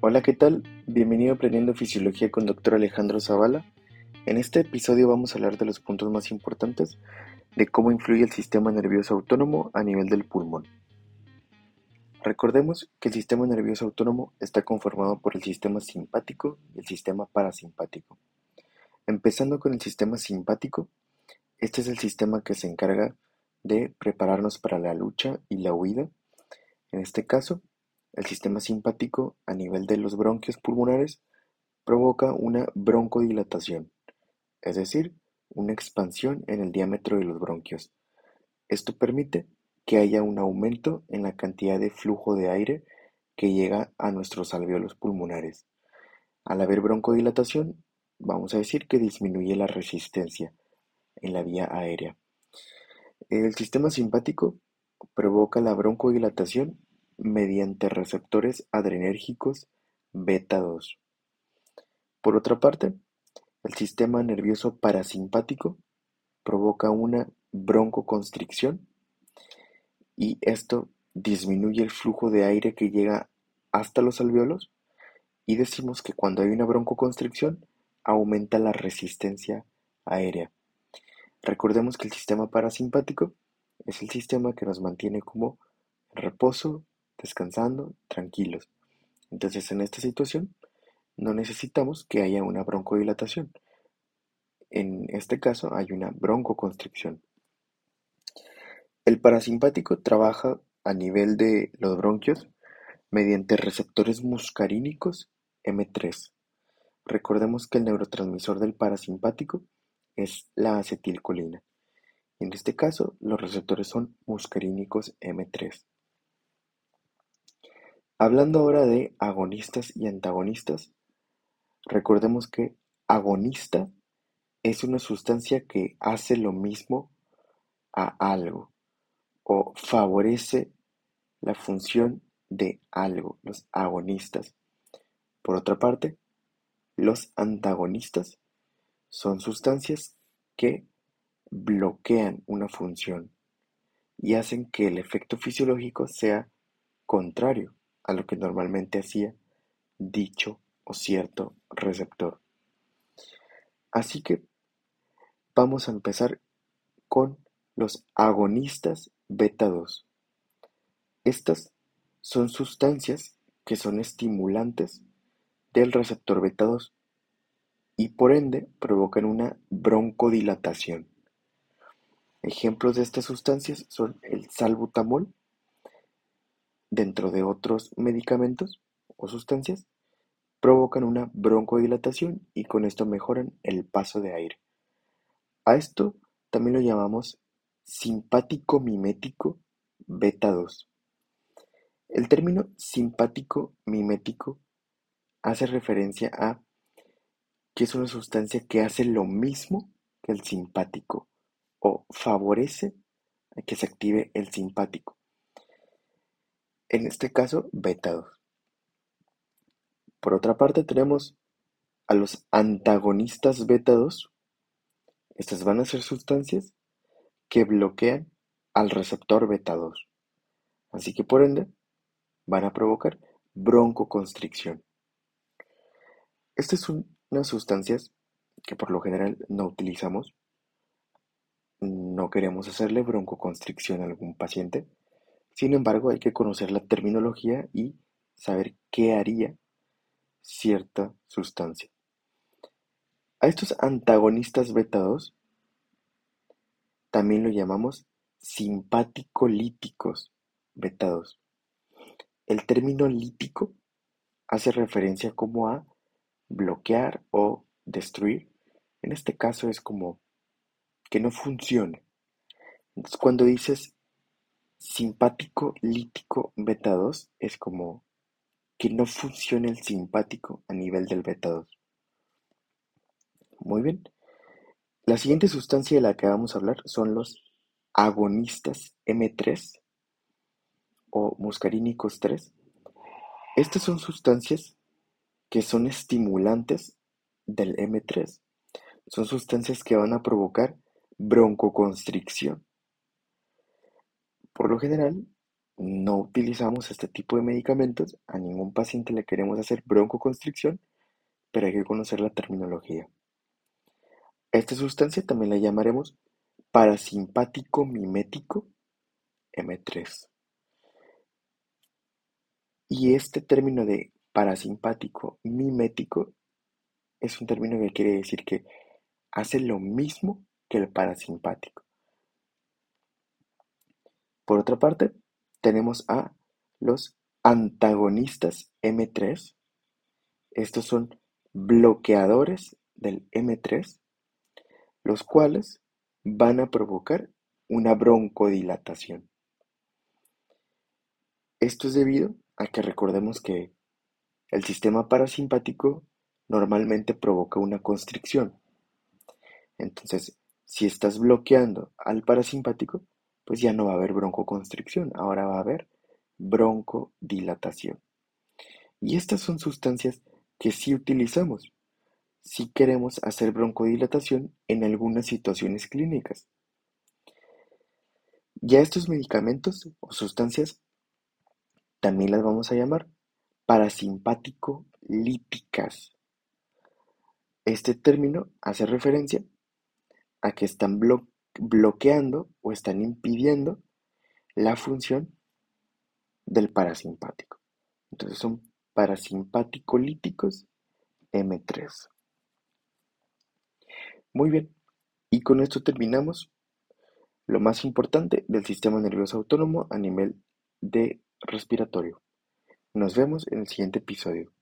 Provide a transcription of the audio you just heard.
Hola, ¿qué tal? Bienvenido a Aprendiendo Fisiología con Dr. Alejandro Zavala. En este episodio vamos a hablar de los puntos más importantes de cómo influye el sistema nervioso autónomo a nivel del pulmón. Recordemos que el sistema nervioso autónomo está conformado por el sistema simpático y el sistema parasimpático. Empezando con el sistema simpático, este es el sistema que se encarga de prepararnos para la lucha y la huida. En este caso, el sistema simpático a nivel de los bronquios pulmonares provoca una broncodilatación, es decir, una expansión en el diámetro de los bronquios. Esto permite que haya un aumento en la cantidad de flujo de aire que llega a nuestros alveolos pulmonares. Al haber broncodilatación, vamos a decir que disminuye la resistencia en la vía aérea. El sistema simpático provoca la broncodilatación mediante receptores adrenérgicos beta 2. Por otra parte, el sistema nervioso parasimpático provoca una broncoconstricción y esto disminuye el flujo de aire que llega hasta los alveolos y decimos que cuando hay una broncoconstricción aumenta la resistencia aérea. Recordemos que el sistema parasimpático es el sistema que nos mantiene como reposo, descansando, tranquilos. Entonces, en esta situación, no necesitamos que haya una broncodilatación. En este caso, hay una broncoconstricción. El parasimpático trabaja a nivel de los bronquios mediante receptores muscarínicos M3. Recordemos que el neurotransmisor del parasimpático es la acetilcolina. En este caso, los receptores son muscarínicos M3. Hablando ahora de agonistas y antagonistas, recordemos que agonista es una sustancia que hace lo mismo a algo o favorece la función de algo, los agonistas. Por otra parte, los antagonistas son sustancias que bloquean una función y hacen que el efecto fisiológico sea contrario a lo que normalmente hacía dicho o cierto receptor. Así que vamos a empezar con los agonistas beta 2. Estas son sustancias que son estimulantes del receptor beta 2 y por ende provocan una broncodilatación. Ejemplos de estas sustancias son el salbutamol dentro de otros medicamentos o sustancias, provocan una broncodilatación y con esto mejoran el paso de aire. A esto también lo llamamos simpático mimético beta 2. El término simpático mimético hace referencia a que es una sustancia que hace lo mismo que el simpático o favorece que se active el simpático en este caso beta 2. Por otra parte tenemos a los antagonistas beta 2. Estas van a ser sustancias que bloquean al receptor beta 2. Así que por ende van a provocar broncoconstricción. Estas son unas sustancias que por lo general no utilizamos. No queremos hacerle broncoconstricción a algún paciente sin embargo, hay que conocer la terminología y saber qué haría cierta sustancia. A estos antagonistas 2 también lo llamamos simpático-líticos 2. El término lítico hace referencia como a bloquear o destruir. En este caso es como que no funcione. Entonces, cuando dices simpático lítico beta 2 es como que no funciona el simpático a nivel del beta 2. Muy bien. La siguiente sustancia de la que vamos a hablar son los agonistas M3 o muscarínicos 3. Estas son sustancias que son estimulantes del M3. Son sustancias que van a provocar broncoconstricción por lo general, no utilizamos este tipo de medicamentos, a ningún paciente le queremos hacer broncoconstricción, pero hay que conocer la terminología. Esta sustancia también la llamaremos parasimpático mimético M3. Y este término de parasimpático mimético es un término que quiere decir que hace lo mismo que el parasimpático. Por otra parte, tenemos a los antagonistas M3. Estos son bloqueadores del M3, los cuales van a provocar una broncodilatación. Esto es debido a que recordemos que el sistema parasimpático normalmente provoca una constricción. Entonces, si estás bloqueando al parasimpático, pues ya no va a haber broncoconstricción, ahora va a haber broncodilatación. Y estas son sustancias que sí utilizamos si queremos hacer broncodilatación en algunas situaciones clínicas. Ya estos medicamentos o sustancias también las vamos a llamar parasimpático líticas. Este término hace referencia a que están bloqueando bloqueando o están impidiendo la función del parasimpático. Entonces son parasimpático-líticos M3. Muy bien, y con esto terminamos lo más importante del sistema nervioso autónomo a nivel de respiratorio. Nos vemos en el siguiente episodio.